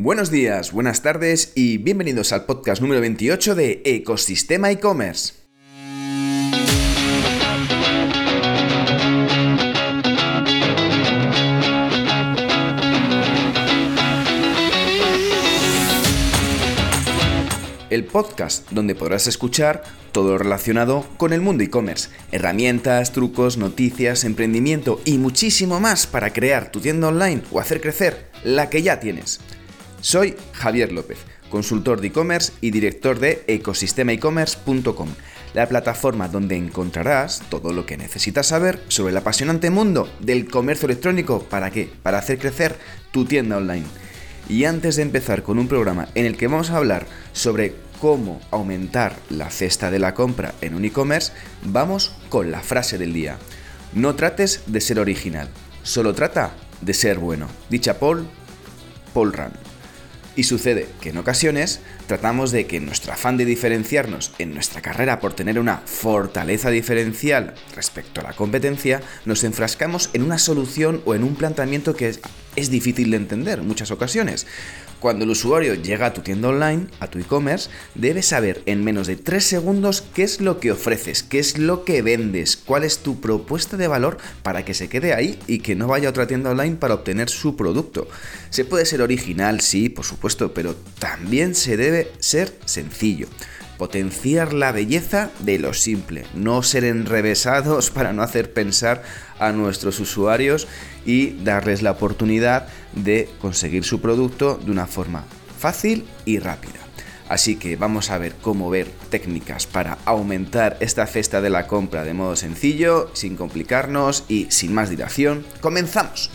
Buenos días, buenas tardes y bienvenidos al podcast número 28 de Ecosistema e-commerce. el podcast donde podrás escuchar todo lo relacionado con el mundo e-commerce, herramientas, trucos, noticias, emprendimiento y muchísimo más para crear tu tienda online o hacer crecer la que ya tienes. Soy Javier López, consultor de e-commerce y director de ecosistemaecommerce.com, la plataforma donde encontrarás todo lo que necesitas saber sobre el apasionante mundo del comercio electrónico. ¿Para qué? Para hacer crecer tu tienda online. Y antes de empezar con un programa en el que vamos a hablar sobre cómo aumentar la cesta de la compra en un e-commerce, vamos con la frase del día. No trates de ser original, solo trata de ser bueno. Dicha Paul, Paul Rand. Y sucede que en ocasiones tratamos de que nuestro afán de diferenciarnos en nuestra carrera por tener una fortaleza diferencial respecto a la competencia, nos enfrascamos en una solución o en un planteamiento que es, es difícil de entender en muchas ocasiones. Cuando el usuario llega a tu tienda online, a tu e-commerce, debe saber en menos de 3 segundos qué es lo que ofreces, qué es lo que vendes, cuál es tu propuesta de valor para que se quede ahí y que no vaya a otra tienda online para obtener su producto. Se puede ser original, sí, por supuesto, pero también se debe ser sencillo potenciar la belleza de lo simple, no ser enrevesados para no hacer pensar a nuestros usuarios y darles la oportunidad de conseguir su producto de una forma fácil y rápida. Así que vamos a ver cómo ver técnicas para aumentar esta cesta de la compra de modo sencillo, sin complicarnos y sin más dilación. ¡Comenzamos!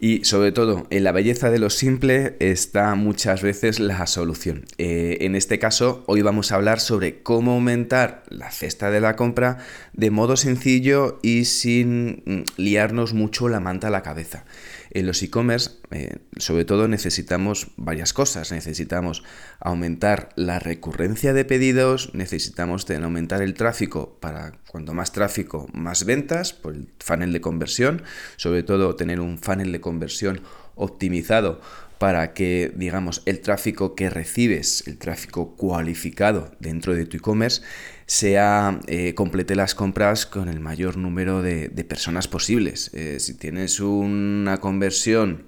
Y sobre todo, en la belleza de lo simple está muchas veces la solución. Eh, en este caso, hoy vamos a hablar sobre cómo aumentar la cesta de la compra de modo sencillo y sin mm, liarnos mucho la manta a la cabeza. En los e-commerce, eh, sobre todo, necesitamos varias cosas. Necesitamos aumentar la recurrencia de pedidos, necesitamos aumentar el tráfico para cuanto más tráfico, más ventas, por el funnel de conversión, sobre todo tener un funnel de conversión optimizado para que, digamos, el tráfico que recibes, el tráfico cualificado dentro de tu e-commerce, sea eh, complete las compras con el mayor número de, personas posibles. Eh, si tienes una conversión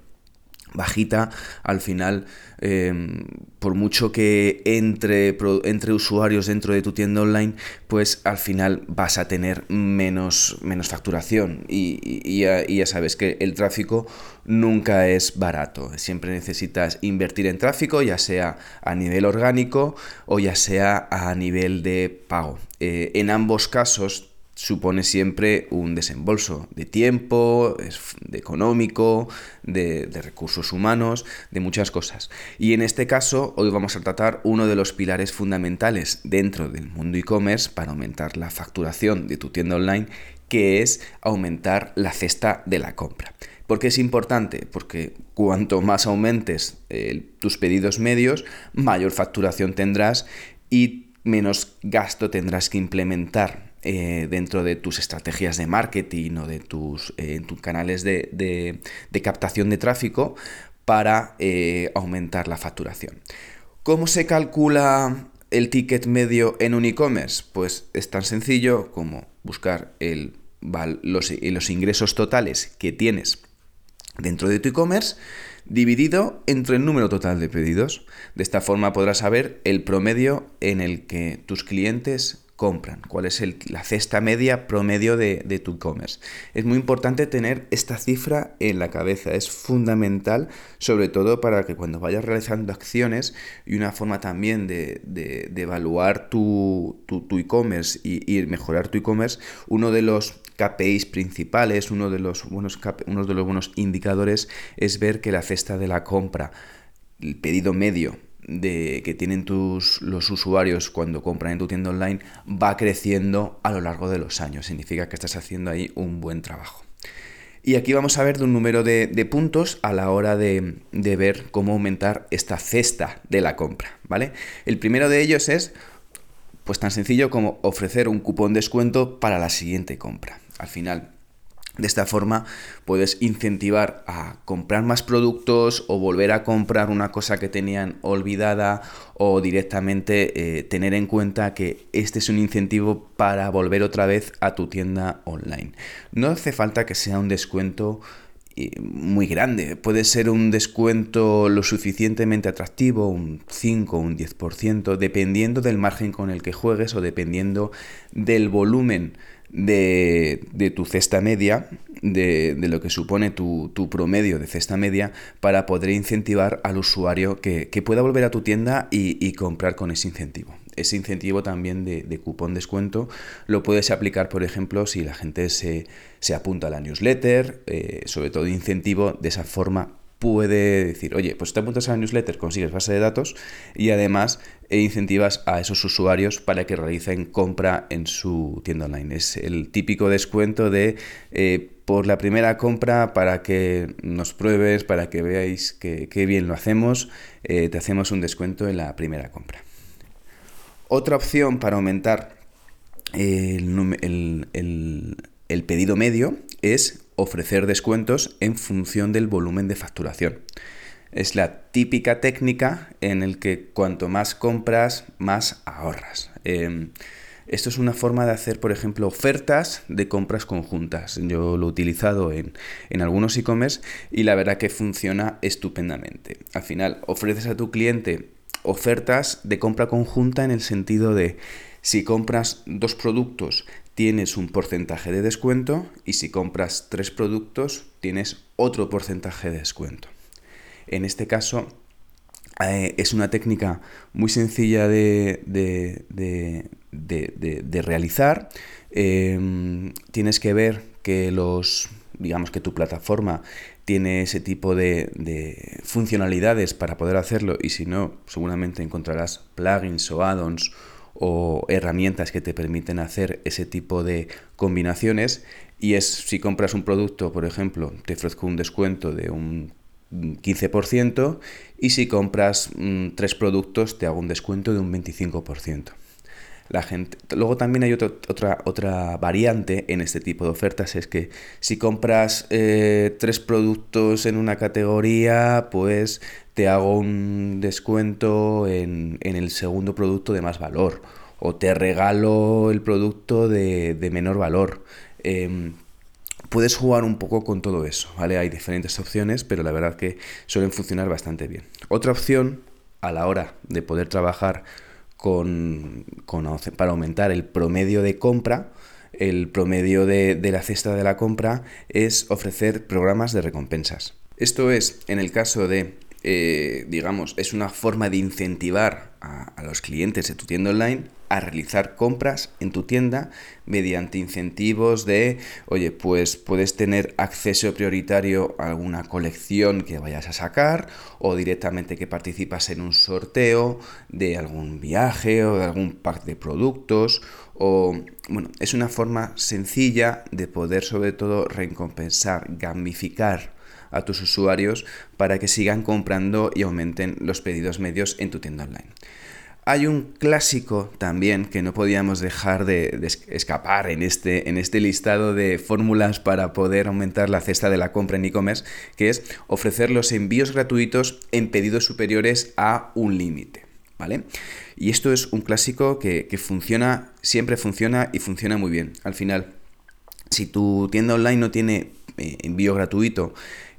bajita, al final, em, por mucho que entre, entre, usuarios dentro de tu tienda online, pues al final vas a tener menos, menos facturación. Y, ya, sabes que el tráfico nunca es barato. Siempre necesitas invertir en tráfico, ya sea a nivel orgánico o ya sea a nivel de pago. Eh, en ambos casos supone siempre un desembolso de tiempo, de económico, de, recursos humanos, de muchas cosas. Y en este caso, hoy vamos a tratar uno de los pilares fundamentales dentro del mundo e-commerce para aumentar la facturación de tu tienda online, que es aumentar la cesta de la compra. ¿Por qué es importante? Porque cuanto más aumentes eh, tus pedidos medios, mayor facturación tendrás y menos gasto tendrás que implementar eh, dentro de tus estrategias de marketing o de tus, eh, canales de, captación de tráfico para eh, aumentar la facturación. ¿Cómo se calcula el ticket medio en un e-commerce? Pues es tan sencillo como buscar los, los ingresos totales que tienes dentro de tu e-commerce dividido entre el número total de pedidos. De esta forma podrás saber el promedio en el que tus clientes compran, cuál es la cesta media promedio de, tu e-commerce. Es muy importante tener esta cifra en la cabeza, es fundamental, sobre todo para que cuando vayas realizando acciones y una forma también de, evaluar tu, e-commerce y, mejorar tu e-commerce, uno de los KPIs principales, uno de los buenos, uno de los buenos indicadores es ver que la cesta de la compra, el pedido medio, de, que tienen tus, los usuarios cuando compran en tu tienda online va creciendo a lo largo de los años. Significa que estás haciendo ahí un buen trabajo. Y aquí vamos a ver de un número de, puntos a la hora de, de, ver cómo aumentar esta cesta de la compra, ¿vale? El primero de ellos es, pues tan sencillo como ofrecer un cupón descuento para la siguiente compra. Al final, De esta forma puedes incentivar a comprar más productos o volver a comprar una cosa que tenían olvidada o directamente eh, tener en cuenta que este es un incentivo para volver otra vez a tu tienda online. No hace falta que sea un descuento eh, muy grande. Puede ser un descuento lo suficientemente atractivo, un 5 o un 10%, dependiendo del margen con el que juegues o dependiendo del volumen de, tu cesta media, de, lo que supone tu, promedio de cesta media, para poder incentivar al usuario que, pueda volver a tu tienda y, comprar con ese incentivo. Ese incentivo también de, de, cupón descuento lo puedes aplicar, por ejemplo, si la gente se, apunta a la newsletter, eh, sobre todo incentivo, de esa forma puede decir, oye, pues te apuntas a la newsletter, consigues base de datos y además e incentivas a esos usuarios para que realicen compra en su tienda online. Es el típico descuento de eh, por la primera compra para que nos pruebes, para que veáis que, bien lo hacemos, eh, te hacemos un descuento en la primera compra. Otra opción para aumentar el, el pedido medio es ofrecer descuentos en función del volumen de facturación. Es la típica técnica en el que cuanto más compras, más ahorras. Em, esto es una forma de hacer, por ejemplo, ofertas de compras conjuntas. Yo lo he utilizado en, en algunos e-commerce y la verdad que funciona estupendamente. Al final, ofreces a tu cliente ofertas de compra conjunta en el sentido de si compras dos productos tienes un porcentaje de descuento y si compras tres productos tienes otro porcentaje de descuento. En este caso eh, es una técnica muy sencilla de, realizar. Em, tienes que ver que los digamos que tu plataforma tiene ese tipo de, funcionalidades para poder hacerlo y si no, seguramente encontrarás plugins o add-ons o herramientas que te permiten hacer ese tipo de combinaciones y es si compras un producto, por ejemplo, te ofrezco un descuento de un 15% y si compras mm, tres productos te hago un descuento de un 25%. La gente... Luego también hay otra, otra variante en este tipo de ofertas, es que si compras eh, tres productos en una categoría, pues te hago un descuento en, el segundo producto de más valor o te regalo el producto de, menor valor. Em, puedes jugar un poco con todo eso, ¿vale? Hay diferentes opciones, pero la verdad que suelen funcionar bastante bien. Otra opción a la hora de poder trabajar con, para aumentar el promedio de compra, el promedio de, la cesta de la compra, es ofrecer programas de recompensas. Esto es, en el caso de, eh, digamos, es una forma de incentivar a los clientes de tu tienda online a realizar compras en tu tienda mediante incentivos de, oye, pues puedes tener acceso prioritario a alguna colección que vayas a sacar o directamente que participas en un sorteo de algún viaje o de algún pack de productos o, bueno, es una forma sencilla de poder sobre todo recompensar, gamificar a tus usuarios para que sigan comprando y aumenten los pedidos medios en tu tienda online. Hay un clásico también que no podíamos dejar de, escapar en este, en este listado de fórmulas para poder aumentar la cesta de la compra en e-commerce, que es ofrecer los envíos gratuitos en pedidos superiores a un límite. ¿Vale? Y esto es un clásico que, que funciona, siempre funciona y funciona muy bien. Al final, si tu tienda online no tiene eh, envío gratuito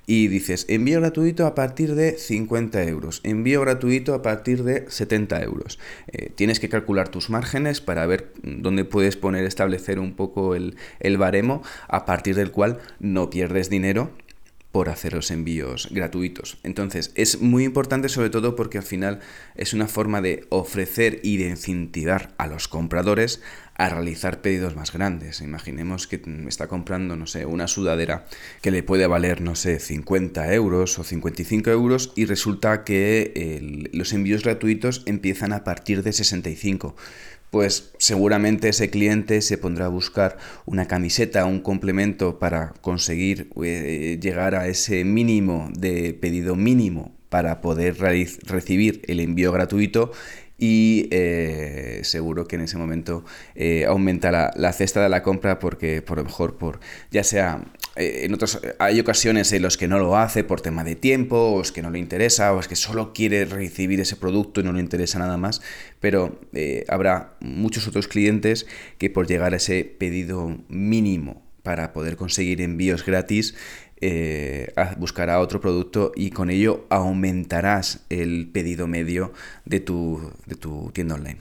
y dices envío gratuito a partir de 50 euros, envío gratuito a partir de 70 euros. Eh, tienes que calcular tus márgenes para ver dónde puedes poner, establecer un poco el, el baremo a partir del cual no pierdes dinero por hacer los envíos gratuitos. Entonces, es muy importante sobre todo porque al final es una forma de ofrecer y de incentivar a los compradores a realizar pedidos más grandes. Imaginemos que está comprando, no sé, una sudadera que le puede valer, no sé, 50 euros o 55 euros y resulta que los envíos gratuitos empiezan a partir de 65 pues seguramente ese cliente se pondrá a buscar una camiseta, un complemento para conseguir eh, llegar a ese mínimo de pedido mínimo para poder recibir el envío gratuito y eh, seguro que en ese momento eh, aumentará la cesta de la compra porque por lo mejor por ya sea eh, en otros hay ocasiones en los que no lo hace por tema de tiempo o es que no le interesa o es que solo quiere recibir ese producto y no le interesa nada más pero habrá muchos otros clientes que por llegar a ese pedido mínimo para poder conseguir envíos gratis eh, buscará otro producto y con ello aumentarás el pedido medio de tu, de tu tienda online.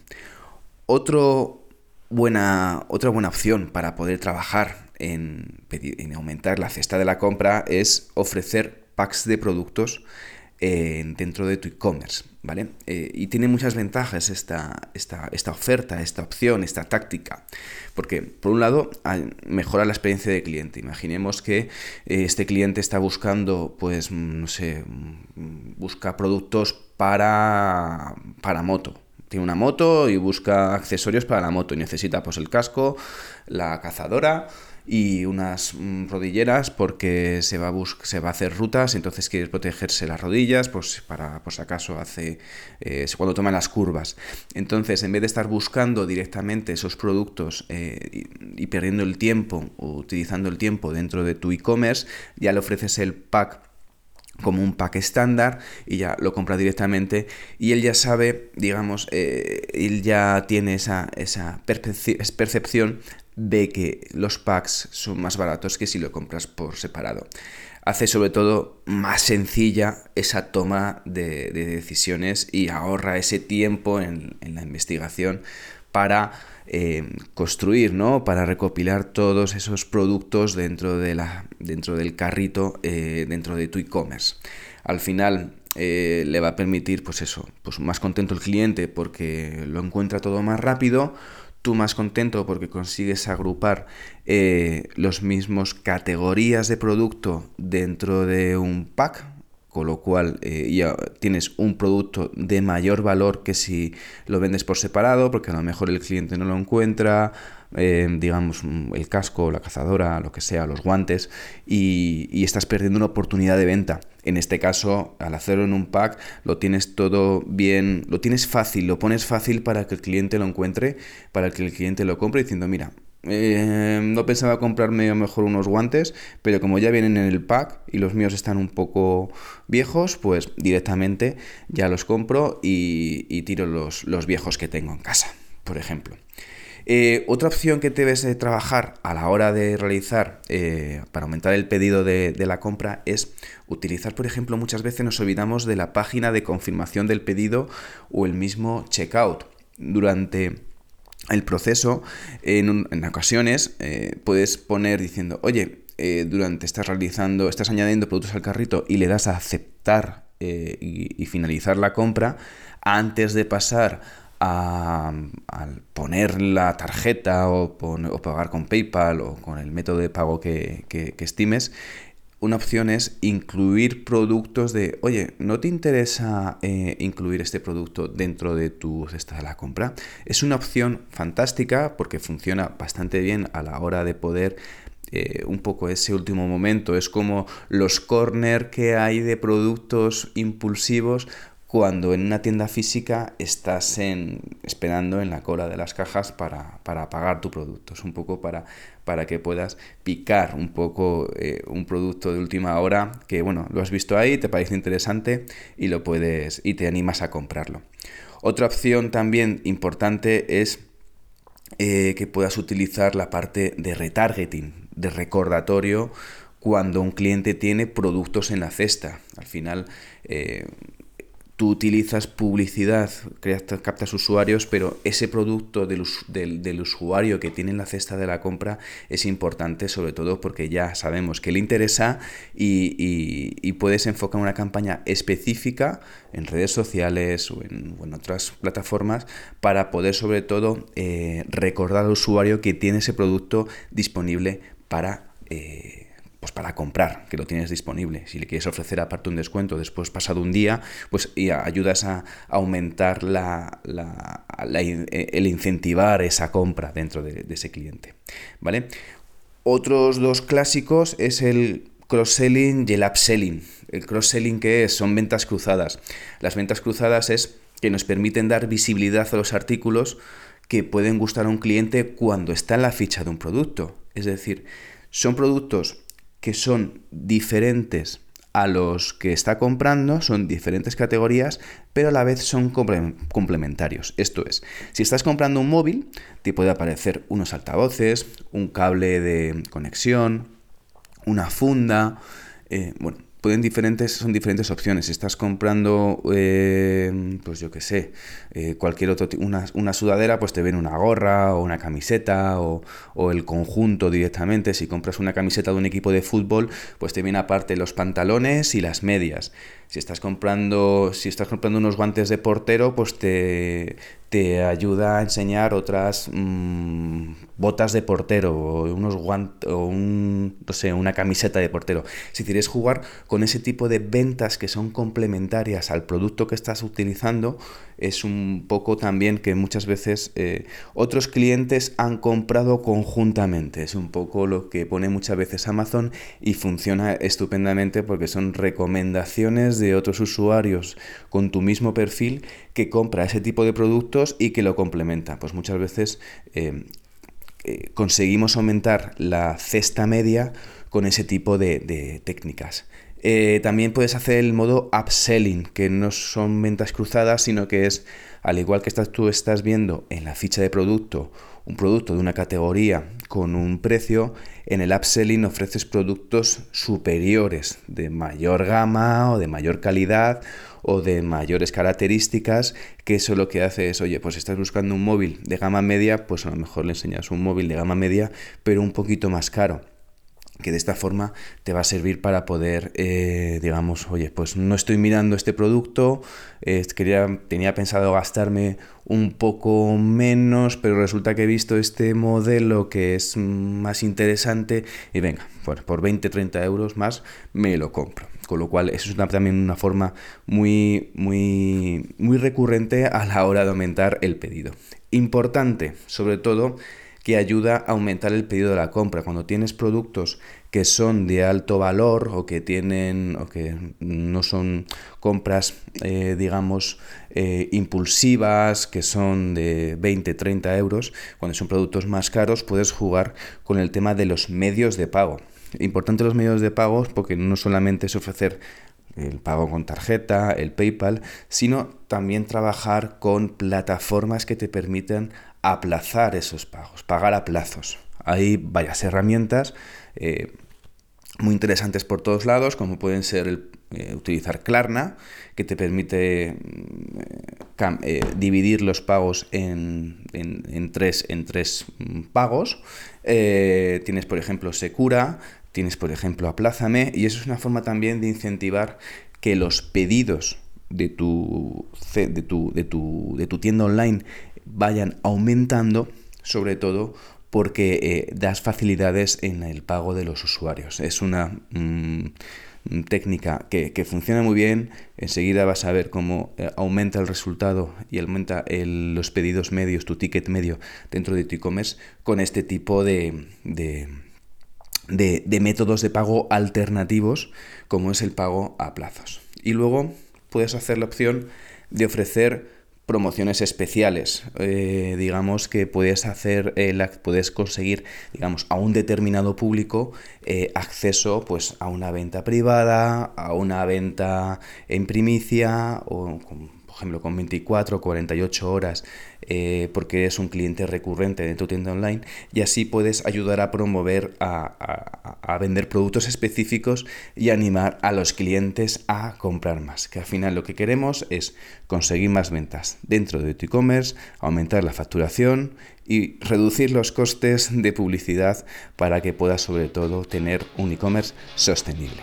Otro buena, otra buena opción para poder trabajar en, en aumentar la cesta de la compra es ofrecer packs de productos dentro de tu e-commerce, ¿vale? Eh, y tiene muchas ventajas esta, esta, oferta, esta opción, esta táctica, porque por un lado mejora la experiencia de cliente. Imaginemos que eh, este cliente está buscando, pues, no sé, busca productos para, para moto, tiene una moto y busca accesorios para la moto y necesita pues el casco, la cazadora, y unas mm, rodilleras porque se va, a se va a hacer rutas, entonces quiere protegerse las rodillas pues para, por si acaso hace eh, cuando toma las curvas. Entonces, en vez de estar buscando directamente esos productos eh, y, perdiendo el tiempo utilizando el tiempo dentro de tu e-commerce, ya le ofreces el pack como un pack estándar y ya lo compra directamente y él ya sabe, digamos, eh, él ya tiene esa, esa percepción ve que los packs son más baratos que si lo compras por separado. Hace sobre todo más sencilla esa toma de, decisiones y ahorra ese tiempo en, la investigación para eh, construir, ¿no? Para recopilar todos esos productos de dentro del carrito, eh, dentro de tu e-commerce. Al final eh, le va a permitir, pues eso, pues más contento el cliente porque lo encuentra todo más rápido, tú más contento porque consigues agrupar eh, los mismos categorías de producto dentro de un pack, con lo cual eh, ya tienes un producto de mayor valor que si lo vendes por separado, porque a lo mejor el cliente no lo encuentra, eh, digamos, mm, el casco, la cazadora, lo que sea, los guantes, y, estás perdiendo una oportunidad de venta. En este caso, al hacerlo en un pack, lo tienes todo bien, lo tienes fácil, lo pones fácil para que el cliente lo encuentre, para que el cliente lo compre diciendo, mira, eh, no pensaba comprarme a lo mejor unos guantes, pero como ya vienen en el pack y los míos están un poco viejos, pues directamente ya los compro y, tiro los, los viejos que tengo en casa, por ejemplo. Eh, otra opción que debes de trabajar a la hora de realizar eh, para aumentar el pedido de, la compra es utilizar, por ejemplo, muchas veces nos olvidamos de la página de confirmación del pedido o el mismo checkout. Durante el proceso, en, ocasiones, eh, puedes poner diciendo, oye, durante estás realizando, estás añadiendo productos al carrito y le das a aceptar y, finalizar la compra, antes de pasar al poner la tarjeta o, pagar con PayPal o con el método de pago que, estimes, una opción es incluir productos de, oye, ¿no te interesa eh, incluir este producto dentro de tu cesta de la compra? Es una opción fantástica porque funciona bastante bien a la hora de poder eh, un poco ese último momento. Es como los corner que hay de productos impulsivos cuando en una tienda física estás en, esperando en la cola de las cajas para, pagar tu producto. Es un poco para, para que puedas picar un poco eh, un producto de última hora que, bueno, lo has visto ahí, te parece interesante y lo puedes y te animas a comprarlo. Otra opción también importante es eh, que puedas utilizar la parte de retargeting, de recordatorio cuando un cliente tiene productos en la cesta. Al final, eh, tú utilizas publicidad, captas usuarios, pero ese producto del, del, usuario que tiene en la cesta de la compra es importante, sobre todo porque ya sabemos que le interesa y, puedes enfocar una campaña específica en redes sociales o en, otras plataformas para poder sobre todo eh, recordar al usuario que tiene ese producto disponible para... Eh, pues para comprar, que lo tienes disponible. Si le quieres ofrecer aparte un descuento después pasado un día, pues ayudas a aumentar la, el incentivar esa compra dentro de, ese cliente. ¿Vale? Otros dos clásicos es el cross-selling y el upselling. El cross-selling que es son ventas cruzadas. Las ventas cruzadas es que nos permiten dar visibilidad a los artículos que pueden gustar a un cliente cuando está en la ficha de un producto. Es decir, son productos que son diferentes a los que está comprando, son diferentes categorías, pero a la vez son complementarios. Esto es, si estás comprando un móvil, te puede aparecer unos altavoces, un cable de conexión, una funda, eh, bueno, pueden diferentes, son diferentes opciones. Si estás comprando, eh, pues yo qué sé, eh, cualquier otro una, una sudadera, pues te ven una gorra o una camiseta o, o, el conjunto directamente. Si compras una camiseta de un equipo de fútbol, pues te viene aparte los pantalones y las medias. Si estás comprando, si estás comprando unos guantes de portero, pues te, te ayuda a enseñar otras mm, botas de portero o unos guantes o un, no sé, una camiseta de portero. Si quieres jugar con ese tipo de ventas que son complementarias al producto que estás utilizando, es un poco también que muchas veces eh, otros clientes han comprado conjuntamente. Es un poco lo que pone muchas veces Amazon y funciona estupendamente porque son recomendaciones de otros usuarios con tu mismo perfil que compra ese tipo de productos y que lo complementa. Pues muchas veces eh, eh, conseguimos aumentar la cesta media con ese tipo de técnicas. Eh, también puedes hacer el modo upselling, que no son ventas cruzadas, sino que es, al igual que estás, tú estás viendo en la ficha de producto un producto de una categoría con un precio, en el upselling ofreces productos superiores, de mayor gama o de mayor calidad o de mayores características, que eso lo que hace es, oye, pues estás buscando un móvil de gama media, pues a lo mejor le enseñas un móvil de gama media, pero un poquito más caro que de esta forma te va a servir para poder, eh, digamos, oye, pues no estoy mirando este producto, eh, quería, tenía pensado gastarme un poco menos, pero resulta que he visto este modelo que es más interesante y venga, por, por 20, 30 euros más me lo compro. Con lo cual, eso es también una forma muy, muy, muy recurrente a la hora de aumentar el pedido. Importante, sobre todo, que ayuda a aumentar el pedido de la compra. Cuando tienes productos que son de alto valor o que tienen o que no son compras, eh, digamos, eh, impulsivas, que son de 20, 30 euros, cuando son productos más caros, puedes jugar con el tema de los medios de pago. Importante los medios de pago porque no solamente es ofrecer el pago con tarjeta, el PayPal, sino también trabajar con plataformas que te permitan aplazar esos pagos, pagar a plazos. Hay varias herramientas eh, muy interesantes por todos lados, como pueden ser el, eh, utilizar Klarna, que te permite mm, eh, dividir los pagos en, en, tres, en tres mm, pagos. tienes, por ejemplo, Secura, tienes, por ejemplo, Aplázame, y eso es una forma también de incentivar que los pedidos de tu, de tu, de tu, de tu tienda online vayan aumentando, sobre todo porque eh, das facilidades en el pago de los usuarios. Es una mm, técnica que, funciona muy bien, enseguida vas a ver cómo eh, aumenta el resultado y aumenta los pedidos medios, tu ticket medio dentro de tu e-commerce con este tipo de, de, de métodos de pago alternativos como es el pago a plazos. Y luego puedes hacer la opción de ofrecer promociones especiales. Eh, digamos que puedes hacer, puedes conseguir, digamos, a un determinado público eh, acceso pues, a una venta privada, a una venta en primicia o por ejemplo, con 24 o 48 horas, eh, porque eres un cliente recurrente de tu tienda online, y así puedes ayudar a promover, a, a, vender productos específicos y animar a los clientes a comprar más. Que al final lo que queremos es conseguir más ventas dentro de tu e-commerce, aumentar la facturación y reducir los costes de publicidad para que puedas sobre todo tener un e-commerce sostenible.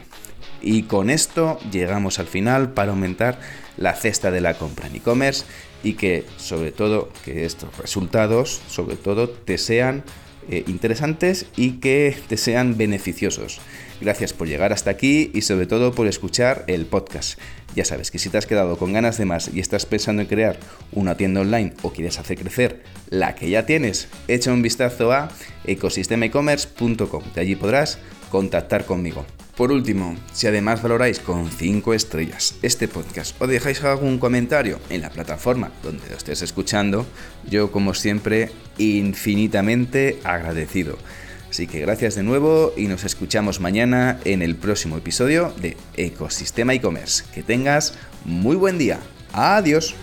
Y con esto llegamos al final para aumentar la cesta de la compra en e-commerce y que sobre todo que estos resultados sobre todo te sean eh, interesantes y que te sean beneficiosos. Gracias por llegar hasta aquí y sobre todo por escuchar el podcast. Ya sabes que si te has quedado con ganas de más y estás pensando en crear una tienda online o quieres hacer crecer la que ya tienes, echa un vistazo a ecosistemaecommerce.com. De allí podrás contactar conmigo. Por último, si además valoráis con 5 estrellas este podcast o dejáis algún comentario en la plataforma donde lo estés escuchando, yo como siempre infinitamente agradecido. Así que gracias de nuevo y nos escuchamos mañana en el próximo episodio de Ecosistema e-commerce. Que tengas muy buen día. Adiós.